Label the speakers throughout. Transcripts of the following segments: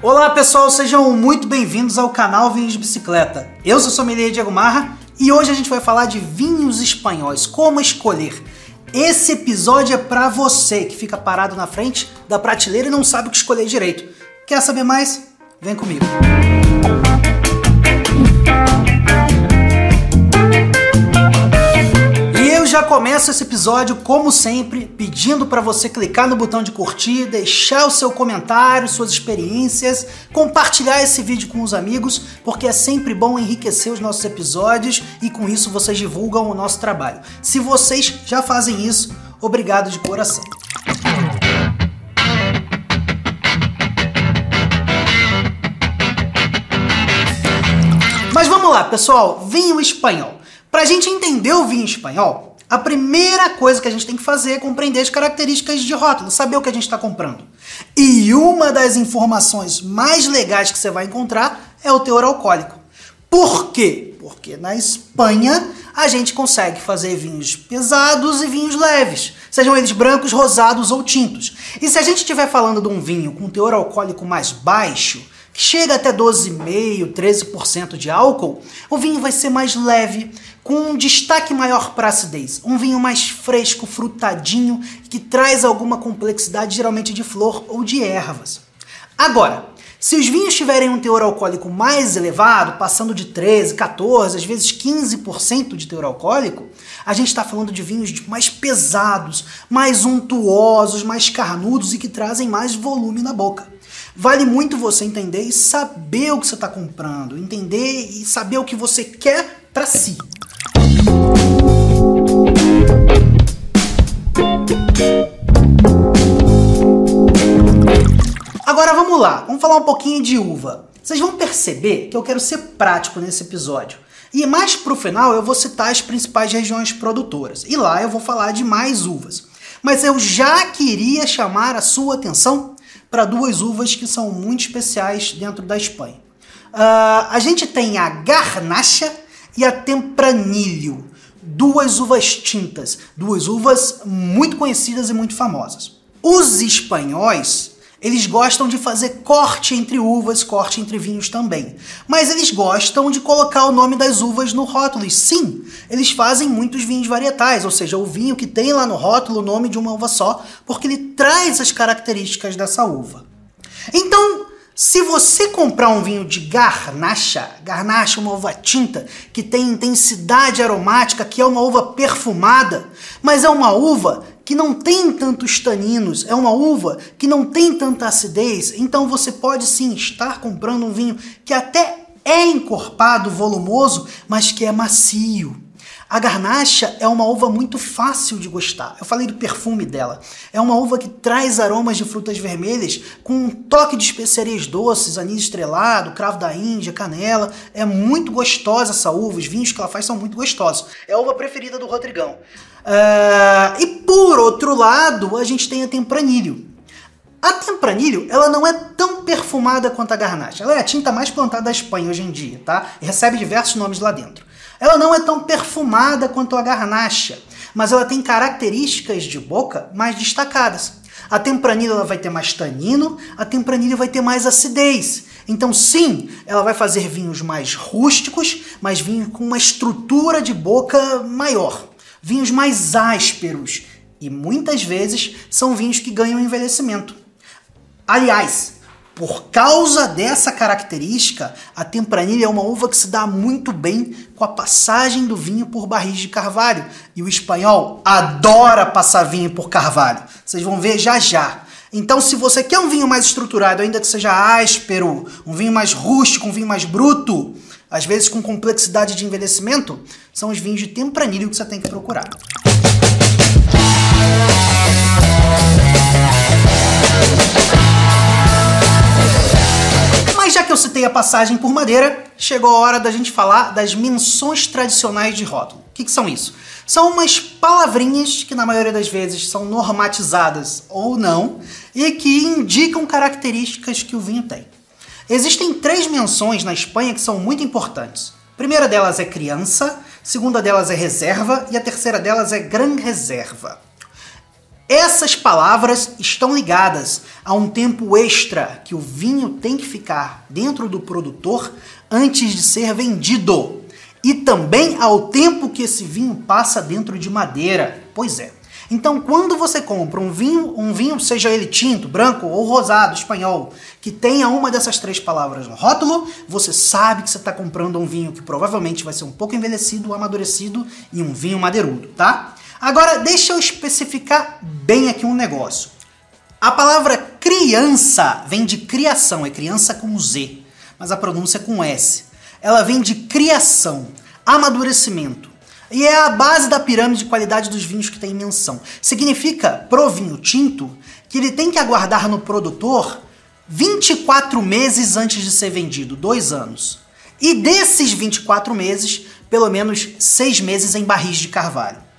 Speaker 1: Olá pessoal, sejam muito bem-vindos ao canal Vinhos de Bicicleta. Eu sou o sommelier Diego Marra e hoje a gente vai falar de vinhos espanhóis, como escolher. Esse episódio é para você que fica parado na frente da prateleira e não sabe o que escolher direito. Quer saber mais? Vem comigo. Já começo esse episódio, como sempre, pedindo para você clicar no botão de curtir, deixar o seu comentário, suas experiências, compartilhar esse vídeo com os amigos, porque é sempre bom enriquecer os nossos episódios e com isso vocês divulgam o nosso trabalho. Se vocês já fazem isso, obrigado de coração. Mas vamos lá, pessoal, vinho espanhol. Para a gente entender o vinho espanhol, a primeira coisa que a gente tem que fazer é compreender as características de rótulo, saber o que a gente está comprando. E uma das informações mais legais que você vai encontrar é o teor alcoólico. Por quê? Porque na Espanha a gente consegue fazer vinhos pesados e vinhos leves, sejam eles brancos, rosados ou tintos. E se a gente estiver falando de um vinho com teor alcoólico mais baixo, que chega até 12,5%, 13% de álcool, o vinho vai ser mais leve, com um destaque maior para acidez. Um vinho mais fresco, frutadinho, que traz alguma complexidade, geralmente de flor ou de ervas. Agora, se os vinhos tiverem um teor alcoólico mais elevado, passando de 13, 14, às vezes 15% de teor alcoólico, a gente está falando de vinhos mais pesados, mais untuosos, mais carnudos e que trazem mais volume na boca. Vale muito você entender e saber o que você está comprando, entender e saber o que você quer para si. Vamos lá, vamos falar um pouquinho de uva. Vocês vão perceber que eu quero ser prático nesse episódio. E mais pro final eu vou citar as principais regiões produtoras. E lá eu vou falar de mais uvas. Mas eu já queria chamar a sua atenção para duas uvas que são muito especiais dentro da Espanha. Uh, a gente tem a Garnacha e a Tempranilho duas uvas tintas, duas uvas muito conhecidas e muito famosas. Os espanhóis, eles gostam de fazer corte entre uvas, corte entre vinhos também. Mas eles gostam de colocar o nome das uvas no rótulo. E sim, eles fazem muitos vinhos varietais, ou seja, o vinho que tem lá no rótulo o nome de uma uva só, porque ele traz as características dessa uva. Então, se você comprar um vinho de garnacha, garnacha é uma uva tinta que tem intensidade aromática, que é uma uva perfumada, mas é uma uva que não tem tantos taninos, é uma uva que não tem tanta acidez, então você pode sim estar comprando um vinho que até é encorpado, volumoso, mas que é macio. A garnacha é uma uva muito fácil de gostar. Eu falei do perfume dela. É uma uva que traz aromas de frutas vermelhas com um toque de especiarias doces, anis estrelado, cravo da Índia, canela. É muito gostosa essa uva. Os vinhos que ela faz são muito gostosos. É a uva preferida do Rodrigão. Uh, e por outro lado, a gente tem a Tempranilho. A Tempranilho, ela não é tão perfumada quanto a Garnacha. Ela é a tinta mais plantada da Espanha hoje em dia, tá? E recebe diversos nomes lá dentro. Ela não é tão perfumada quanto a garnacha, mas ela tem características de boca mais destacadas. A tempranilha vai ter mais tanino, a tempranilha vai ter mais acidez. Então, sim, ela vai fazer vinhos mais rústicos, mas vinhos com uma estrutura de boca maior. Vinhos mais ásperos. E muitas vezes são vinhos que ganham envelhecimento. Aliás, por causa dessa característica, a Tempranilha é uma uva que se dá muito bem com a passagem do vinho por barris de carvalho. E o espanhol adora passar vinho por carvalho. Vocês vão ver já já. Então, se você quer um vinho mais estruturado, ainda que seja áspero, um vinho mais rústico, um vinho mais bruto, às vezes com complexidade de envelhecimento, são os vinhos de Tempranilho que você tem que procurar. já que eu citei a passagem por madeira, chegou a hora da gente falar das menções tradicionais de rótulo. O que, que são isso? São umas palavrinhas que na maioria das vezes são normatizadas ou não e que indicam características que o vinho tem. Existem três menções na Espanha que são muito importantes. A primeira delas é criança, a segunda delas é reserva e a terceira delas é gran reserva. Essas palavras estão ligadas a um tempo extra que o vinho tem que ficar dentro do produtor antes de ser vendido. E também ao tempo que esse vinho passa dentro de madeira. Pois é. Então, quando você compra um vinho, um vinho, seja ele tinto, branco ou rosado, espanhol, que tenha uma dessas três palavras no rótulo, você sabe que você está comprando um vinho que provavelmente vai ser um pouco envelhecido, amadurecido e um vinho madeirudo, tá? Agora, deixa eu especificar bem aqui um negócio. A palavra criança vem de criação, é criança com Z, mas a pronúncia é com S. Ela vem de criação, amadurecimento. E é a base da pirâmide de qualidade dos vinhos que tem menção. Significa, pro vinho tinto, que ele tem que aguardar no produtor 24 meses antes de ser vendido, dois anos. E desses 24 meses, pelo menos seis meses em barris de carvalho.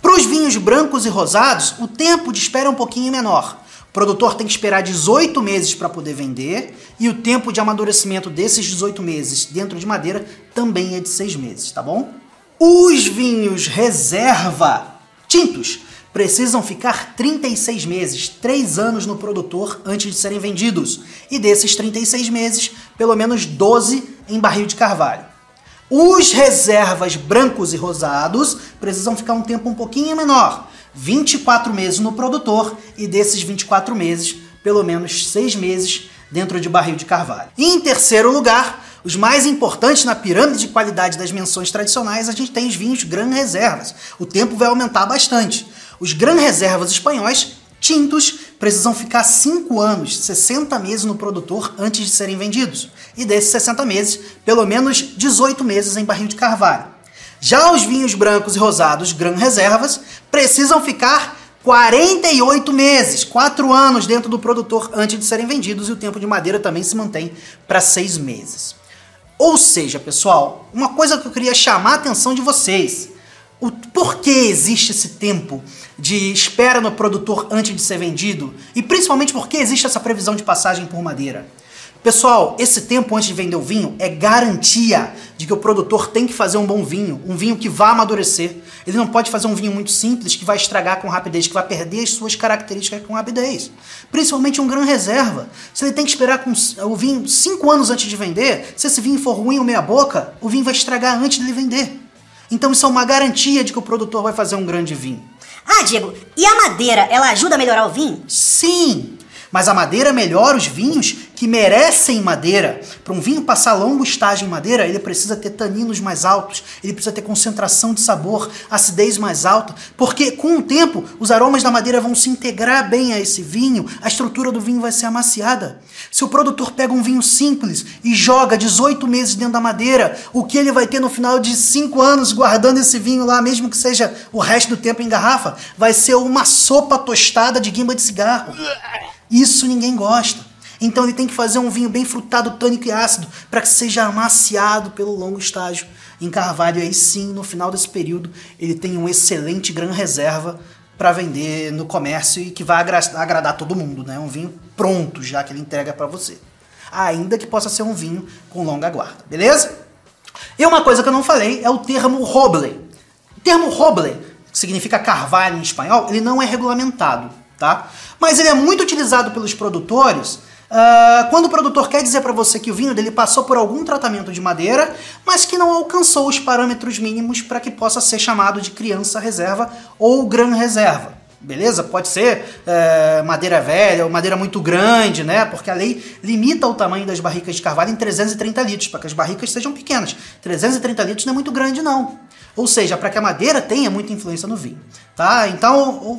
Speaker 1: Para os vinhos brancos e rosados, o tempo de espera é um pouquinho menor. O produtor tem que esperar 18 meses para poder vender e o tempo de amadurecimento desses 18 meses dentro de madeira também é de 6 meses, tá bom? Os vinhos reserva tintos precisam ficar 36 meses, 3 anos no produtor antes de serem vendidos. E desses 36 meses, pelo menos 12 em barril de carvalho. Os reservas brancos e rosados precisam ficar um tempo um pouquinho menor, 24 meses no produtor e desses 24 meses, pelo menos 6 meses dentro de barril de carvalho. E em terceiro lugar, os mais importantes na pirâmide de qualidade das menções tradicionais, a gente tem os vinhos Gran Reservas. O tempo vai aumentar bastante. Os Gran Reservas espanhóis, tintos, precisam ficar 5 anos, 60 meses no produtor antes de serem vendidos. E desses 60 meses, pelo menos 18 meses em barril de carvalho. Já os vinhos brancos e rosados Gran Reservas precisam ficar 48 meses, 4 anos dentro do produtor antes de serem vendidos e o tempo de madeira também se mantém para 6 meses. Ou seja, pessoal, uma coisa que eu queria chamar a atenção de vocês. O porquê existe esse tempo de espera no produtor antes de ser vendido e principalmente porque existe essa previsão de passagem por madeira. Pessoal, esse tempo antes de vender o vinho é garantia de que o produtor tem que fazer um bom vinho, um vinho que vá amadurecer. Ele não pode fazer um vinho muito simples que vai estragar com rapidez, que vai perder as suas características com rapidez. Principalmente um grão reserva. Se ele tem que esperar com o vinho 5 anos antes de vender, se esse vinho for ruim ou meia boca, o vinho vai estragar antes de ele vender. Então isso é uma garantia de que o produtor vai fazer um grande vinho.
Speaker 2: Ah, Diego, e a madeira, ela ajuda a melhorar o vinho?
Speaker 1: Sim! Mas a madeira melhora os vinhos que merecem madeira. Para um vinho passar longo estágio em madeira, ele precisa ter taninos mais altos, ele precisa ter concentração de sabor, acidez mais alta, porque com o tempo os aromas da madeira vão se integrar bem a esse vinho, a estrutura do vinho vai ser amaciada. Se o produtor pega um vinho simples e joga 18 meses dentro da madeira, o que ele vai ter no final de 5 anos guardando esse vinho lá, mesmo que seja o resto do tempo em garrafa, vai ser uma sopa tostada de guimba de cigarro. Isso ninguém gosta. Então ele tem que fazer um vinho bem frutado, tânico e ácido para que seja amaciado pelo longo estágio em carvalho. E aí sim, no final desse período, ele tem um excelente gran reserva para vender no comércio e que vai agradar todo mundo, né? Um vinho pronto já que ele entrega para você. Ainda que possa ser um vinho com longa guarda, beleza? E uma coisa que eu não falei é o termo roble. O termo roble, que significa carvalho em espanhol, ele não é regulamentado, tá? Mas ele é muito utilizado pelos produtores Uh, quando o produtor quer dizer para você que o vinho dele passou por algum tratamento de madeira, mas que não alcançou os parâmetros mínimos para que possa ser chamado de criança reserva ou gran reserva. Beleza? Pode ser uh, madeira velha ou madeira muito grande, né? Porque a lei limita o tamanho das barricas de carvalho em 330 litros, para que as barricas sejam pequenas. 330 litros não é muito grande, não. Ou seja, para que a madeira tenha muita influência no vinho. Tá? Então, o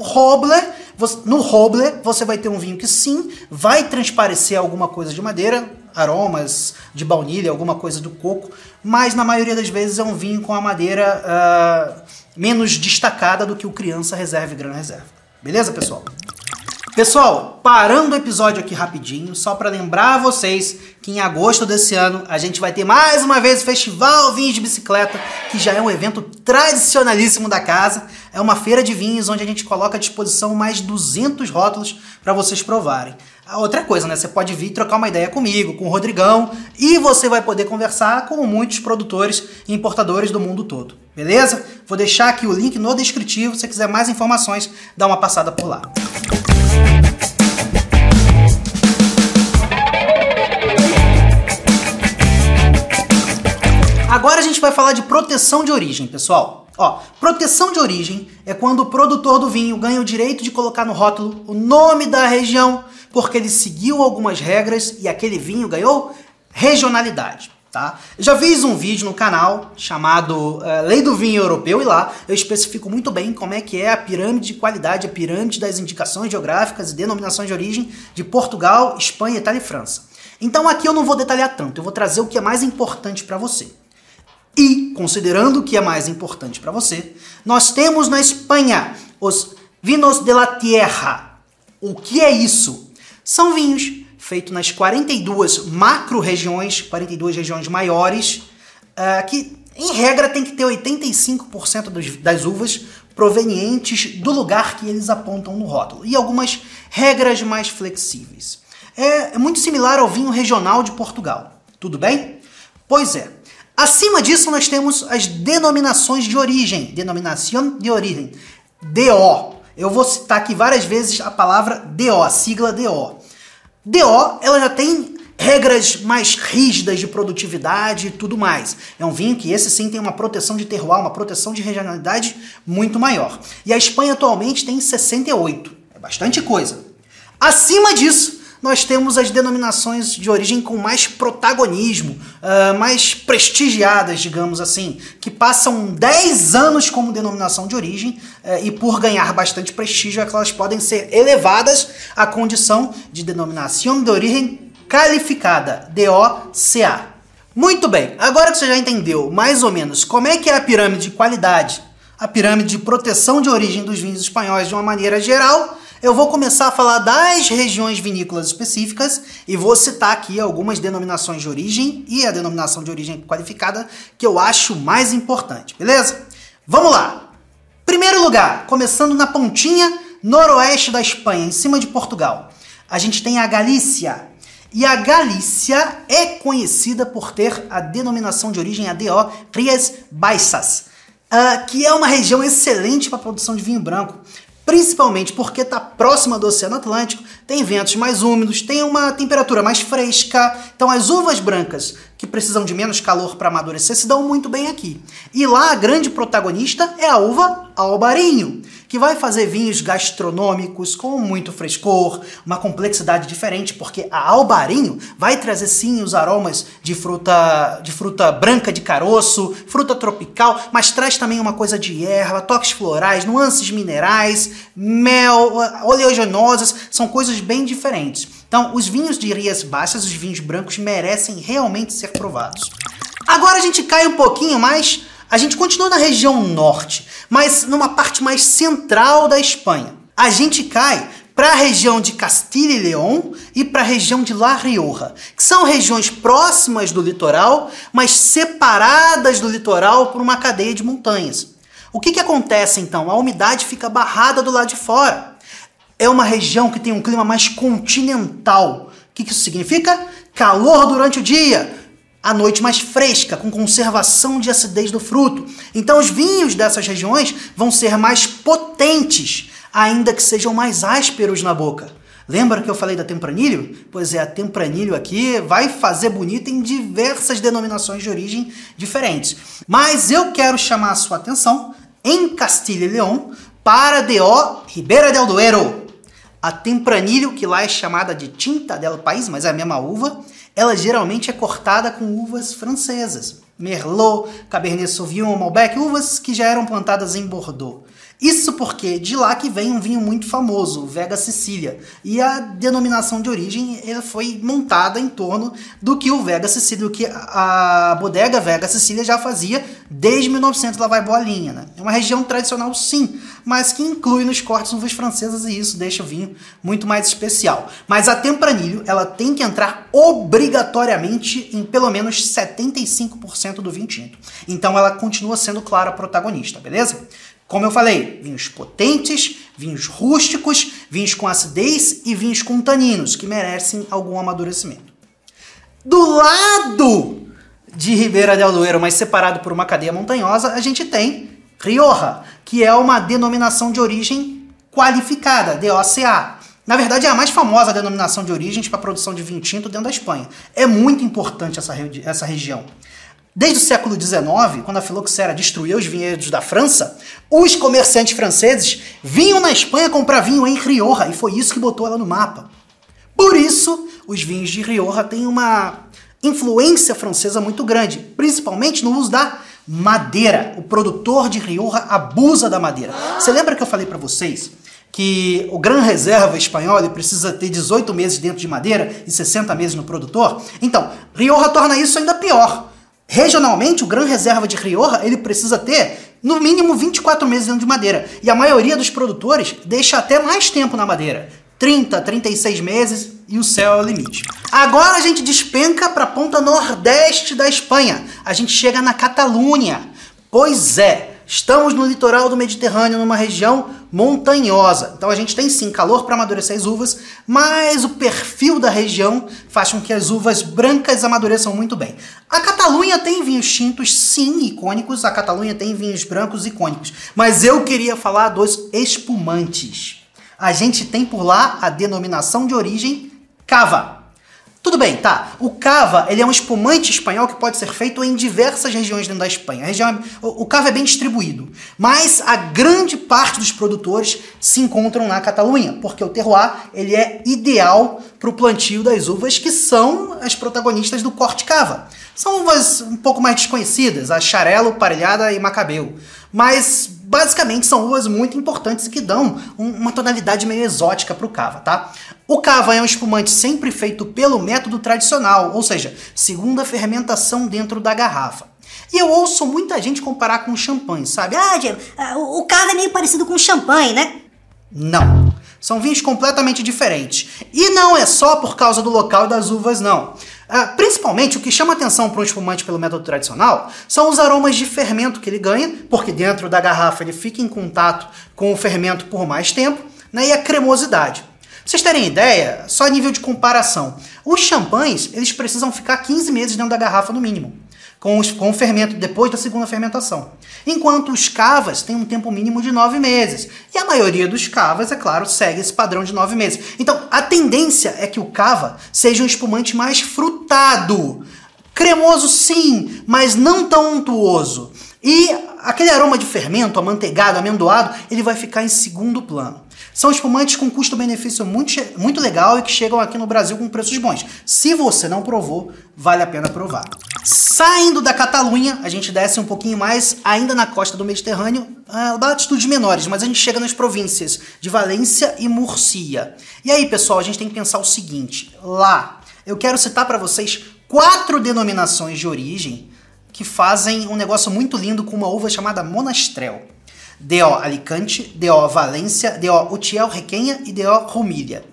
Speaker 1: No Robler, você vai ter um vinho que sim, vai transparecer alguma coisa de madeira, aromas de baunilha, alguma coisa do coco, mas na maioria das vezes é um vinho com a madeira uh, menos destacada do que o Criança Reserva e Gran Reserva. Beleza, pessoal? Pessoal, parando o episódio aqui rapidinho, só para lembrar vocês que em agosto desse ano a gente vai ter mais uma vez o Festival Vinhos de Bicicleta, que já é um evento tradicionalíssimo da casa. É uma feira de vinhos onde a gente coloca à disposição mais 200 rótulos para vocês provarem. A outra coisa, né? Você pode vir trocar uma ideia comigo, com o Rodrigão, e você vai poder conversar com muitos produtores e importadores do mundo todo. Beleza? Vou deixar aqui o link no descritivo, se você quiser mais informações, dá uma passada por lá. Agora a gente vai falar de proteção de origem, pessoal. Ó, proteção de origem é quando o produtor do vinho ganha o direito de colocar no rótulo o nome da região, porque ele seguiu algumas regras e aquele vinho ganhou regionalidade. Tá? Já fiz um vídeo no canal chamado uh, Lei do Vinho Europeu e lá eu especifico muito bem como é que é a pirâmide de qualidade, a pirâmide das indicações geográficas e denominações de origem de Portugal, Espanha, Itália e França. Então aqui eu não vou detalhar tanto, eu vou trazer o que é mais importante para você. E, considerando o que é mais importante para você, nós temos na Espanha os vinos de la tierra. O que é isso? São vinhos feito nas 42 macro-regiões, 42 regiões maiores, uh, que em regra tem que ter 85% dos, das uvas provenientes do lugar que eles apontam no rótulo, e algumas regras mais flexíveis. É, é muito similar ao vinho regional de Portugal, tudo bem? Pois é. Acima disso, nós temos as denominações de origem, denominação de origem, DO. Eu vou citar aqui várias vezes a palavra DO, a sigla DO. DO, ela já tem regras mais rígidas de produtividade e tudo mais. É um vinho que esse sim tem uma proteção de terroir, uma proteção de regionalidade muito maior. E a Espanha atualmente tem 68. É bastante coisa. Acima disso, nós temos as denominações de origem com mais protagonismo, uh, mais prestigiadas, digamos assim, que passam 10 anos como denominação de origem uh, e por ganhar bastante prestígio, é elas podem ser elevadas à condição de denominação de origem qualificada, DOCA. Muito bem, agora que você já entendeu mais ou menos como é que é a pirâmide de qualidade, a pirâmide de proteção de origem dos vinhos espanhóis de uma maneira geral, eu vou começar a falar das regiões vinícolas específicas e vou citar aqui algumas denominações de origem e a denominação de origem qualificada que eu acho mais importante, beleza? Vamos lá! Primeiro lugar, começando na pontinha noroeste da Espanha, em cima de Portugal, a gente tem a Galícia. E a Galícia é conhecida por ter a denominação de origem ADO Rías Baixas, uh, que é uma região excelente para a produção de vinho branco principalmente porque está próxima do Oceano Atlântico, tem ventos mais úmidos, tem uma temperatura mais fresca. Então as uvas brancas que precisam de menos calor para amadurecer se dão muito bem aqui. E lá a grande protagonista é a uva albarinho, que vai fazer vinhos gastronômicos com muito frescor, uma complexidade diferente, porque a albarinho vai trazer sim os aromas de fruta de fruta branca de caroço, fruta tropical, mas traz também uma coisa de erva, toques florais, nuances minerais, mel, oleaginosas, são coisas bem diferentes. Então, os vinhos de Rias Baixas, os vinhos brancos, merecem realmente ser provados. Agora a gente cai um pouquinho mais, a gente continua na região norte, mas numa parte mais central da Espanha. A gente cai para a região de Castilha e León e para a região de La Rioja, que são regiões próximas do litoral, mas separadas do litoral por uma cadeia de montanhas. O que, que acontece então? A umidade fica barrada do lado de fora é uma região que tem um clima mais continental. O que isso significa? Calor durante o dia, a noite mais fresca, com conservação de acidez do fruto. Então, os vinhos dessas regiões vão ser mais potentes, ainda que sejam mais ásperos na boca. Lembra que eu falei da tempranilho? Pois é, a tempranilho aqui vai fazer bonito em diversas denominações de origem diferentes. Mas eu quero chamar a sua atenção em Castilha e León para DO Ribeira del Duero. A tempranilho, que lá é chamada de tinta del país, mas é a mesma uva, ela geralmente é cortada com uvas francesas. Merlot, Cabernet Sauvignon, Malbec, uvas que já eram plantadas em Bordeaux. Isso porque de lá que vem um vinho muito famoso, o Vega Sicília. E a denominação de origem foi montada em torno do que o Vega Sicília, o que a bodega Vega Sicília já fazia desde 1900, lá vai boa linha. Né? É uma região tradicional sim, mas que inclui nos cortes uvas francesas e isso deixa o vinho muito mais especial. Mas a Tempranilho ela tem que entrar obrigatoriamente em pelo menos 75% do vinho tinto. Então ela continua sendo, claro, a protagonista, beleza? Como eu falei, vinhos potentes, vinhos rústicos, vinhos com acidez e vinhos com taninos, que merecem algum amadurecimento. Do lado de Ribeira del Duero, mas separado por uma cadeia montanhosa, a gente tem Rioja, que é uma denominação de origem qualificada, DOCA. Na verdade, é a mais famosa denominação de origem para a produção de vinho tinto dentro da Espanha. É muito importante essa, essa região. Desde o século XIX, quando a filoxera destruiu os vinhedos da França, os comerciantes franceses vinham na Espanha comprar vinho em Rioja e foi isso que botou ela no mapa. Por isso, os vinhos de Rioja têm uma influência francesa muito grande, principalmente no uso da madeira. O produtor de Rioja abusa da madeira. Você lembra que eu falei para vocês que o Gran Reserva espanhol precisa ter 18 meses dentro de madeira e 60 meses no produtor? Então, Rioja torna isso ainda pior. Regionalmente, o Gran Reserva de Rioja ele precisa ter no mínimo 24 meses dentro de madeira. E a maioria dos produtores deixa até mais tempo na madeira. 30, 36 meses e o céu é o limite. Agora a gente despenca para a ponta nordeste da Espanha. A gente chega na Catalunha. Pois é, estamos no litoral do Mediterrâneo, numa região montanhosa. Então a gente tem sim calor para amadurecer as uvas, mas o perfil da região faz com que as uvas brancas amadureçam muito bem. A Catalunha tem vinhos tintos, sim, icônicos. A Catalunha tem vinhos brancos icônicos. Mas eu queria falar dos espumantes a gente tem por lá a denominação de origem cava. Tudo bem, tá. O cava ele é um espumante espanhol que pode ser feito em diversas regiões dentro da Espanha. Região, é, o, o cava é bem distribuído, mas a grande parte dos produtores se encontram na Catalunha, porque o terroir ele é ideal para o plantio das uvas que são as protagonistas do corte cava. São uvas um pouco mais desconhecidas, a Xarelo, Parelhada e Macabeu. Mas basicamente são uvas muito importantes que dão uma tonalidade meio exótica para o cava, tá? O cava é um espumante sempre feito pelo método tradicional, ou seja, segunda fermentação dentro da garrafa. E eu ouço muita gente comparar com champanhe, sabe?
Speaker 2: Ah, Diego, ah, o cava é meio parecido com champanhe, né?
Speaker 1: Não. São vinhos completamente diferentes. E não é só por causa do local das uvas, não. Ah, principalmente, o que chama atenção para um espumante pelo método tradicional são os aromas de fermento que ele ganha, porque dentro da garrafa ele fica em contato com o fermento por mais tempo, né, e a cremosidade. Pra vocês terem ideia, só a nível de comparação, os champanhes eles precisam ficar 15 meses dentro da garrafa no mínimo com, os, com o fermento depois da segunda fermentação. Enquanto os cavas têm um tempo mínimo de nove meses. E a maioria dos cavas, é claro, segue esse padrão de nove meses. Então, a tendência é que o cava seja um espumante mais frutado. Cremoso sim, mas não tão untuoso. E aquele aroma de fermento, amanteigado, amendoado, ele vai ficar em segundo plano. São espumantes com custo-benefício muito, muito legal e que chegam aqui no Brasil com preços bons. Se você não provou, vale a pena provar. Saindo da Catalunha, a gente desce um pouquinho mais, ainda na costa do Mediterrâneo, a latitudes menores, mas a gente chega nas províncias de Valência e Murcia. E aí, pessoal, a gente tem que pensar o seguinte: lá, eu quero citar para vocês quatro denominações de origem que fazem um negócio muito lindo com uma uva chamada Monastrel. DO Alicante, DO Valência, DO Utiel Requenha e DO Romilha.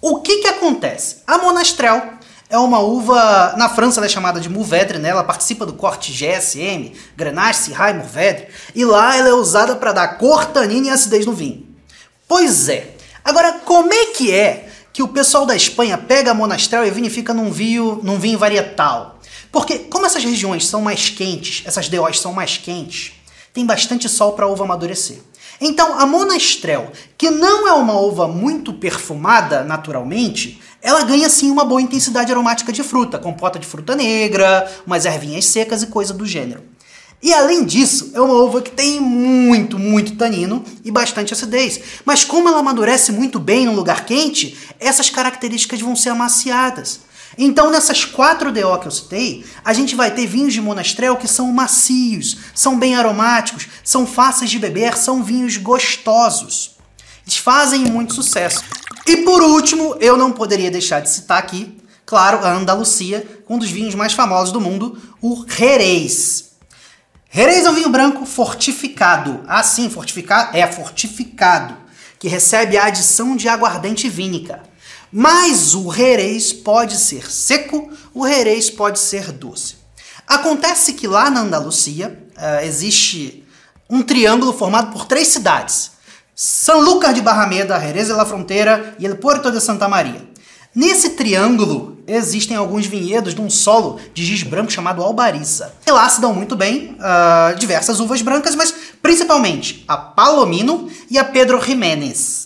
Speaker 1: O que que acontece? A Monastrel é uma uva, na França ela é chamada de Mourvèdre, né? ela participa do corte GSM, Grenache, Syrah Mourvèdre, e lá ela é usada para dar cor, tanina e acidez no vinho. Pois é. Agora, como é que é que o pessoal da Espanha pega a Monastrel e vinifica num vinho, num vinho varietal? Porque como essas regiões são mais quentes, essas DOs são mais quentes, tem bastante sol para a uva amadurecer. Então, a Monastrel, que não é uma uva muito perfumada naturalmente, ela ganha sim uma boa intensidade aromática de fruta, compota de fruta negra, umas ervinhas secas e coisa do gênero. E além disso, é uma uva que tem muito, muito tanino e bastante acidez. Mas como ela amadurece muito bem num lugar quente, essas características vão ser amaciadas. Então, nessas quatro DO que eu citei, a gente vai ter vinhos de monastrel que são macios, são bem aromáticos, são fáceis de beber, são vinhos gostosos. Eles fazem muito sucesso. E por último, eu não poderia deixar de citar aqui, claro, a Andalucia, um dos vinhos mais famosos do mundo, o Jerez. Jerez é um vinho branco fortificado. Ah, sim, fortificado é fortificado, que recebe a adição de aguardente vínica. Mas o Jerez pode ser seco, o Jerez pode ser doce. Acontece que lá na Andalucia uh, existe um triângulo formado por três cidades: Sanlúcar de Barrameda, Jerez de la Fronteira e El Puerto de Santa Maria. Nesse triângulo existem alguns vinhedos num solo de giz branco chamado Albariça. E lá se dão muito bem uh, diversas uvas brancas, mas principalmente a Palomino e a Pedro Jiménez.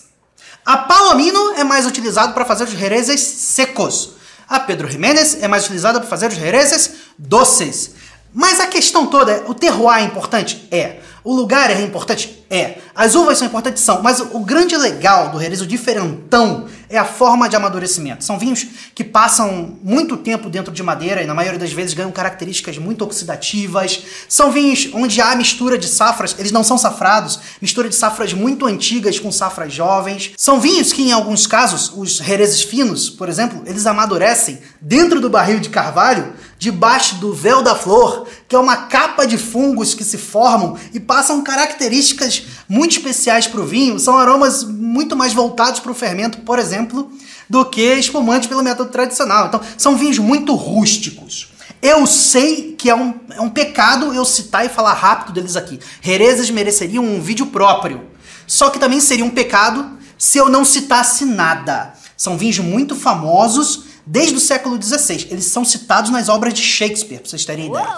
Speaker 1: A Palomino é mais utilizado para fazer os jerezes secos. A Pedro Jiménez é mais utilizada para fazer os jerezes doces. Mas a questão toda é, o terroir é importante? É. O lugar é importante? É. As uvas são importantes? São. Mas o grande legal do Jerez, o diferentão, é a forma de amadurecimento. São vinhos que passam muito tempo dentro de madeira e na maioria das vezes ganham características muito oxidativas. São vinhos onde há mistura de safras, eles não são safrados, mistura de safras muito antigas com safras jovens. São vinhos que em alguns casos, os Jerezes finos, por exemplo, eles amadurecem dentro do barril de carvalho, debaixo do véu da flor, que é uma capa de fungos que se formam e passam características muito especiais para o vinho. São aromas muito mais voltados para o fermento, por exemplo, do que espumantes pelo método tradicional. Então, são vinhos muito rústicos. Eu sei que é um, é um pecado eu citar e falar rápido deles aqui. Jerezes mereceriam um vídeo próprio. Só que também seria um pecado se eu não citasse nada. São vinhos muito famosos desde o século XVI. Eles são citados nas obras de Shakespeare, para vocês terem ideia.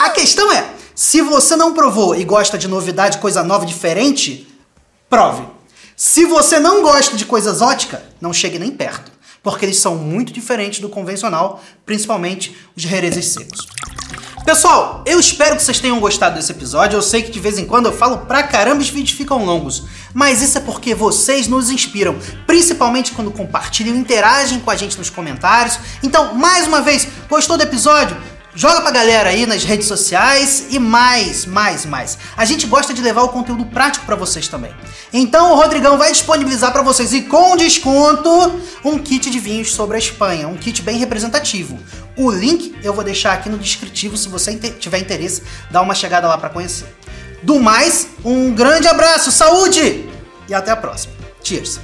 Speaker 1: A questão é, se você não provou e gosta de novidade, coisa nova, diferente, prove. Se você não gosta de coisa exótica, não chegue nem perto, porque eles são muito diferentes do convencional, principalmente os jerezes secos. Pessoal, eu espero que vocês tenham gostado desse episódio. Eu sei que de vez em quando eu falo pra caramba e os vídeos ficam longos, mas isso é porque vocês nos inspiram, principalmente quando compartilham e interagem com a gente nos comentários. Então, mais uma vez, gostou do episódio? Joga pra galera aí nas redes sociais e mais, mais, mais. A gente gosta de levar o conteúdo prático para vocês também. Então o Rodrigão vai disponibilizar para vocês e com desconto um kit de vinhos sobre a Espanha, um kit bem representativo. O link eu vou deixar aqui no descritivo se você tiver interesse, dá uma chegada lá para conhecer. Do mais, um grande abraço, saúde e até a próxima. Cheers.